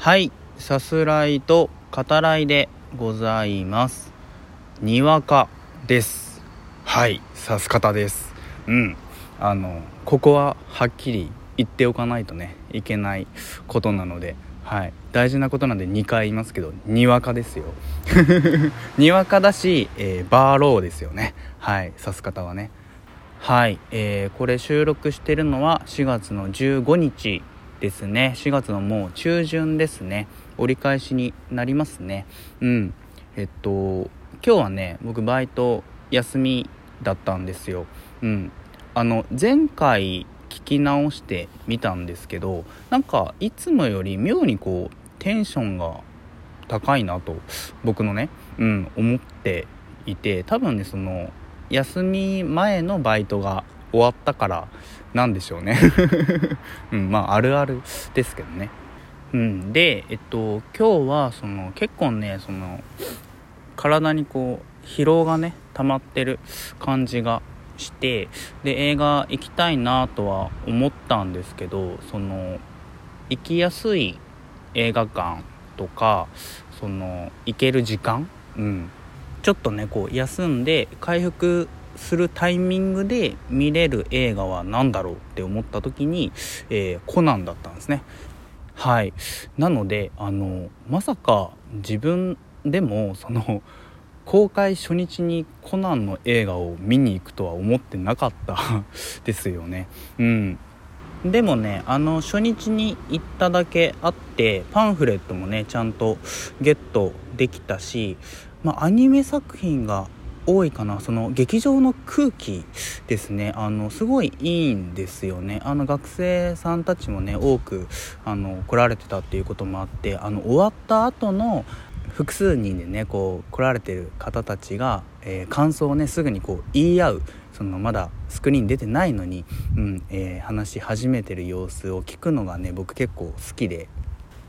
はいさすらいと語らいでございます。にわかです。はいさす方です。うんあのここははっきり言っておかないとねいけないことなのではい大事なことなんで2回言いますけどにわかですよ。にわかだし、えー、バーローですよね。はいさす方はね。はい、えー、これ収録してるのは4月の15日ですね。4月のもう中旬ですね。折り返しになりますね。うん。えっと今日はね僕バイト休みだったんですよ。うん。あの前回聞き直してみたんですけどなんかいつもより妙にこうテンションが高いなと僕のねうん思っていて多分ねその休み前のバイトが終わったからなんでしょうね。うんまああるあるですけどね。うんでえっと今日はその結構ねその体にこう疲労がね溜まってる感じがしてで映画行きたいなとは思ったんですけどその行きやすい映画館とかその行ける時間？うん。ちょっとねこう休んで回復するタイミングで見れる映画は何だろうって思った時に、えー、コナンだったんですね。はい。なのであのまさか自分でもその公開初日にコナンの映画を見に行くとは思ってなかった ですよね。うん。でもねあの初日に行っただけあってパンフレットもねちゃんとゲットできたし、まあ、アニメ作品が多いかな。その劇場の空気ですね。あのすごいいいんですよね。あの学生さんたちもね多くあの来られてたっていうこともあってあの終わった後の複数人でねこう来られてる方たちが、えー、感想をねすぐにこう言い合うそのまだスクリーン出てないのに、うんえー、話し始めてる様子を聞くのがね僕結構好きで。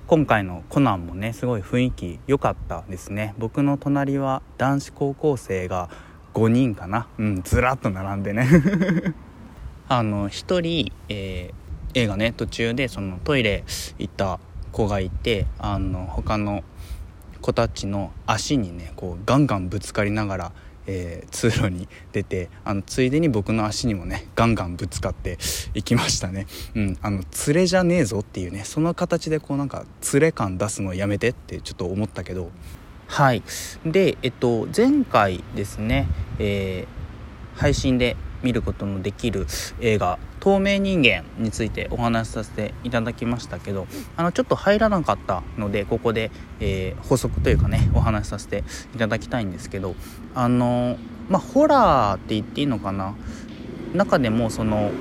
今回のコナンもねすごい雰囲気良かったですね。僕の隣は男子高校生が5人かな。うんずらっと並んでね。あの1人、えー、映画ね途中でそのトイレ行った子がいてあの他の子たちの足にねこうガンガンぶつかりながらえー、通路に出てあのついでに僕の足にもねガンガンぶつかっていきましたね。うんあの連れじゃねえぞっていうねその形でこうなんか連れ感出すのやめてってちょっと思ったけど。はい。でえっと前回ですね、えー、配信で見ることのできる映画「透明人間」についてお話しさせていただきましたけどあのちょっと入らなかったのでここで、えー、補足というかねお話しさせていただきたいんですけどあのまあホラーって言っていいのかな？中でもその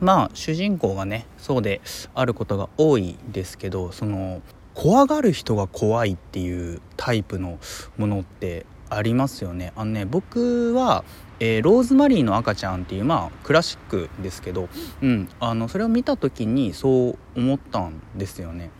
まあ主人公がねそうであることが多いですけどその怖がる人が怖いっていうタイプのものってありますよね。あのね僕はえー、ローズマリーの赤ちゃんっていうまあクラシックですけど、うん、あのそれを見た時にそう思ったんですよね。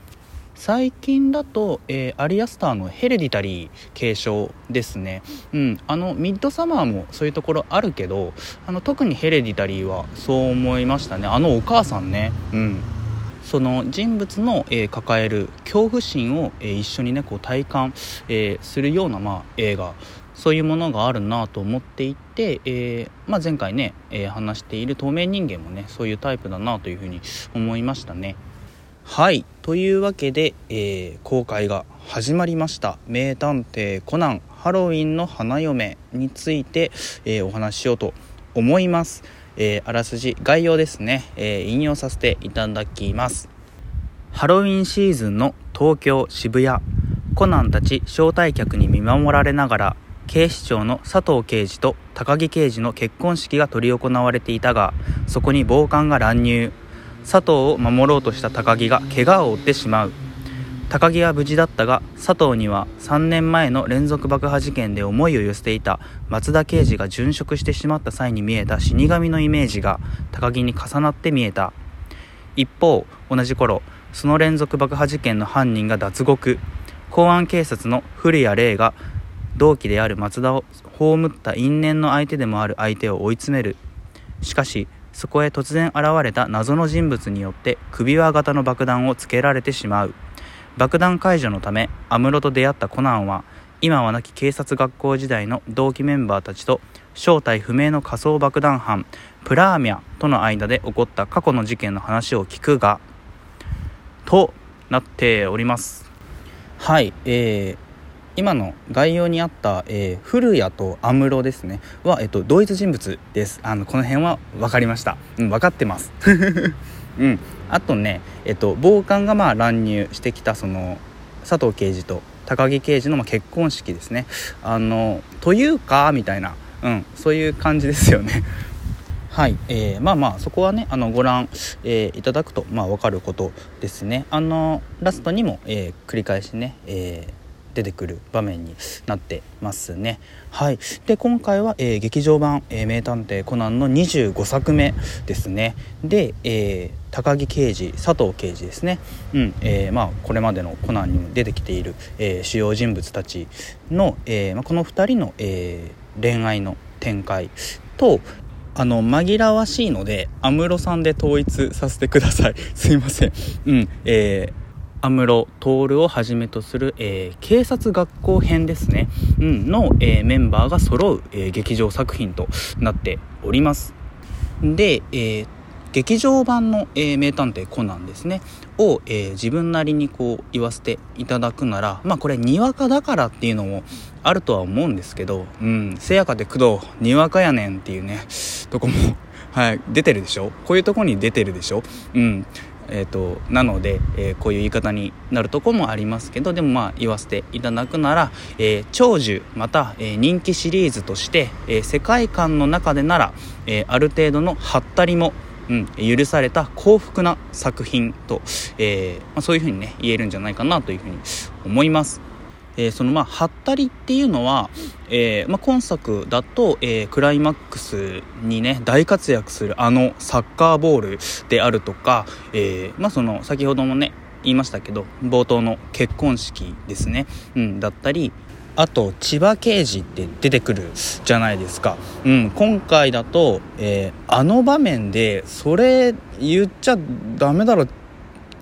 最近だと、えー、アリアスターのヘレディタリー継承ですね、うん、あのミッドサマーもそういうところあるけどあの特にヘレディタリーはそう思いましたね。あのお母さんね。うん。その人物の、えー、抱える恐怖心を、えー、一緒にねこう体感、え、するような、まあ、映画そういうものがあるなと思っていて、えー、まあ、前回ね、えー、話している透明人間もねそういうタイプだなというふうに思いましたね。はいというわけで、えー、公開が始まりました「名探偵コナンハロウィンの花嫁」について、えお話ししようと思います。えあらすじ概要ですね、え引用させていただきます。ハロウィンシーズンの東京渋谷コナンたち招待客に見守られながら警視庁の佐藤刑事と高木刑事の結婚式が執り行われていたがそこに暴漢が乱入。佐藤を守ろうとした高木が怪我を負ってしまう。高木は無事だったが佐藤には3年前の連続爆破事件で思いを寄せていた松田刑事が殉職してしまった際に見えた死神のイメージが高木に重なって見えた。一方同じ頃その連続爆破事件の犯人が脱獄。公安警察の古谷玲が同期である松田を葬った因縁の相手でもある相手を追い詰める。しかしそこへ突然現れた謎の人物によって首輪型の爆弾をつけられてしまう。爆弾解除のため安室と出会ったコナンは今は亡き警察学校時代の同期メンバーたちと正体不明の仮想爆弾犯プラーミャとの間で起こった過去の事件の話を聞くがとなっております。はいえー、今の概要にあった、えー、古谷と安室ですね。は、えっと、同一人物です。あのこの辺は分かりました、うん、分かってます。うん。あとね、えっと、暴漢がまあ乱入してきたその佐藤刑事と高木刑事のまあ結婚式ですね。あのというかみたいな、うん、そういう感じですよね。はい、えー、まあまあそこはねあのご覧、えー、いただくとまあ分かることですね。あのラストにも、えー、繰り返しね、えー出てくる場面になってますね。はい、で今回は、えー、劇場版、えー「名探偵コナン」の25作目ですね。で、えー、高木刑事佐藤刑事ですね、うん。えーまあ、これまでのコナンにも出てきている、えー、主要人物たちの、えーまあ、この2人の、えー、恋愛の展開とあの紛らわしいので安室さんで統一させてください。すいません。うん。えー安室徹をはじめとする、えー、警察学校編ですね、うん、の、えー、メンバーが揃う、えー、劇場作品となっております。で、え劇場版の、え名探偵コナンですね。を、え自分なりにこう言わせていただくならまあこれにわかだからっていうのもあるとは思うんですけどうんせやかで工藤にわかやねんっていうねとこもはい、出てるでしょ？こういうとこに出てるでしょ？うん。えーと、なので、えー、こういう言い方になるとこもありますけどでもまあ言わせていただくなら、えー、長寿また、えー、人気シリーズとして、え世界観の中でなら、えある程度のハったりも、うん、許された幸福な作品と、えまあ、そういうふうにね言えるんじゃないかなというふうに思います。えー、そのまあハったりっていうのは、えーまあ、今作だと、えー、クライマックスにね大活躍するあのサッカーボールであるとか、えまあ、その先ほどもね言いましたけど冒頭の結婚式ですね、うん、だったりあと千葉刑事って出てくるじゃないですか、うん、今回だと、え、あの場面でそれ言っちゃダメだろって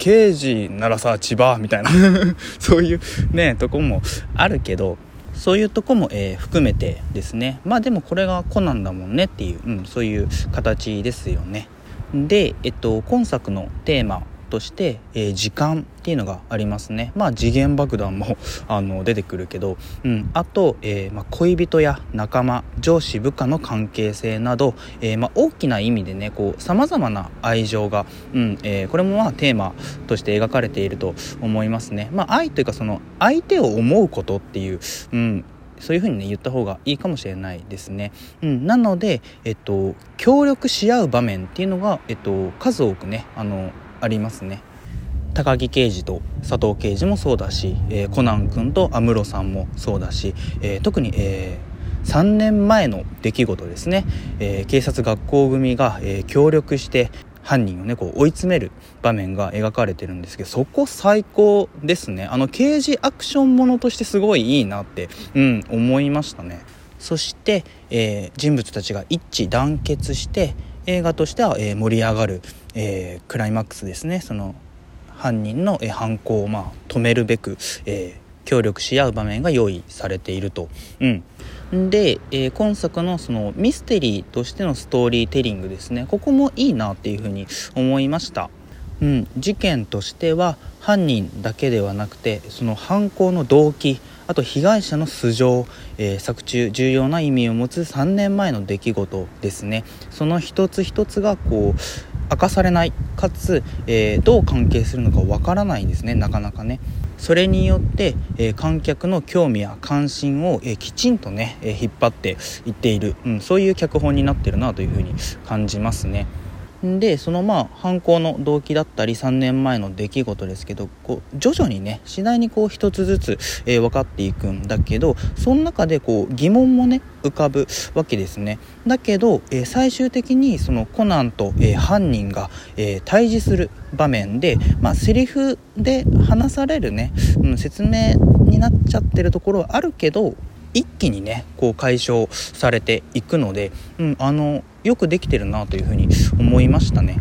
刑事ならさ千葉みたいな。そういうねとこもあるけどそういうとこも、えー、含めてですね。まあでもこれがコナンだもんねっていう、うん、そういう形ですよね。で、えっと、今作のテーマとして、えー、時間っていうのがありますね。まあ次元爆弾も あの出てくるけど、うん、あと、えー、まあ、恋人や仲間上司部下の関係性など、えー、まあ、大きな意味でねさまざまな愛情が、うん。えこれもまあテーマとして描かれていると思いますね、まあ、愛というかその相手を思うことっていう、うん、そういうふうにね言った方がいいかもしれないですね。うん、なので、えっと、協力し合う場面っていうのが、えっと、数多くねあのありますね。高木刑事と佐藤刑事もそうだし、えー、コナン君と安室さんもそうだし、えー、特に、えー、3年前の出来事ですね、え、警察学校組が、え、協力して犯人をねこう追い詰める場面が描かれてるんですけどそこ最高ですね。あの刑事アクションものとしてすごいいいなって、うん、思いましたね。そして、えー、人物たちが一致団結して映画としては、え、盛り上がる、え、クライマックスですね。その犯人の、え、犯行を、まあ、止めるべく、え、協力し合う場面が用意されていると。うん。で、えー、今作のそのミステリーとしてのストーリーテリングですね。ここもいいなっていうふうに思いました、うん、事件としては犯人だけではなくてその犯行の動機あと被害者の素性、えー、作中重要な意味を持つ3年前の出来事ですね。その一つ一つがこう明かされないかつ、えー、どう関係するのかわからないんですね。なかなかね。それによって、えー、観客の興味や関心を、えー、きちんとね、え引っ張っていっている、うん、そういう脚本になってるなというふうに感じますね。でそのまあ犯行の動機だったり3年前の出来事ですけどこう徐々にね次第にこう一つずつ、えー、分かっていくんだけどその中でこう疑問もね浮かぶわけですね。だけど、えー、最終的にそのコナンと、えー、犯人が、え対峙する場面で、まあ、セリフで話されるね、うん、説明になっちゃってるところはあるけど一気にねこう解消されていくので、うん、あのよくできてるなというふうに思いましたね。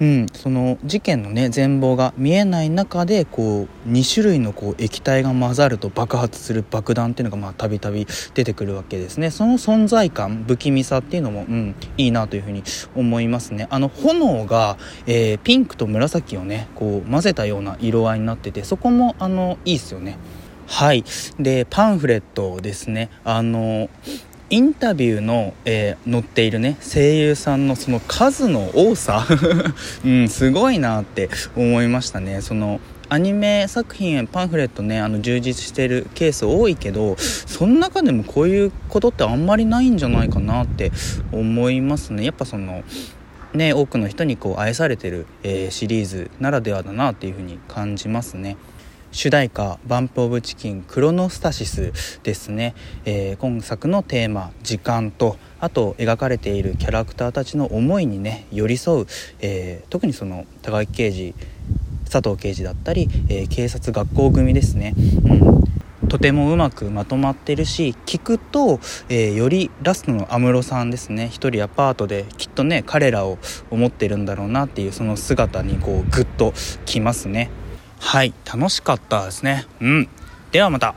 うん、その事件のね全貌が見えない中でこう2種類のこう液体が混ざると爆発する爆弾っていうのがたびたび出てくるわけですね。その存在感不気味さっていうのも、うん、いいなというふうに思いますね。あの炎が、えー、ピンクと紫をねこう混ぜたような色合いになっててそこもあのいいですよね。はい。でパンフレットですねあのインタビューの、えー、載っているね声優さんのその数の多さ、うん、すごいなって思いましたね。そのアニメ作品パンフレットねあの充実してるケース多いけどその中でもこういうことってあんまりないんじゃないかなって思いますね。やっぱそのね多くの人にこう愛されてる、えー、シリーズならではだなっていうふうに感じますね。主題歌「バンプ・オブ・チキンクロノスタシス」ですね、えー、今作のテーマ「時間」とあと描かれているキャラクターたちの思いにね寄り添う、えー、特にその高木刑事佐藤刑事だったり、えー、警察学校組ですね、うん、とてもうまくまとまってるし聞くと、えー、よりラストの安室さんですね。一人アパートできっとね彼らを思ってるんだろうなっていうその姿にこうグッときますね。はい楽しかったですね。うん。ではまた。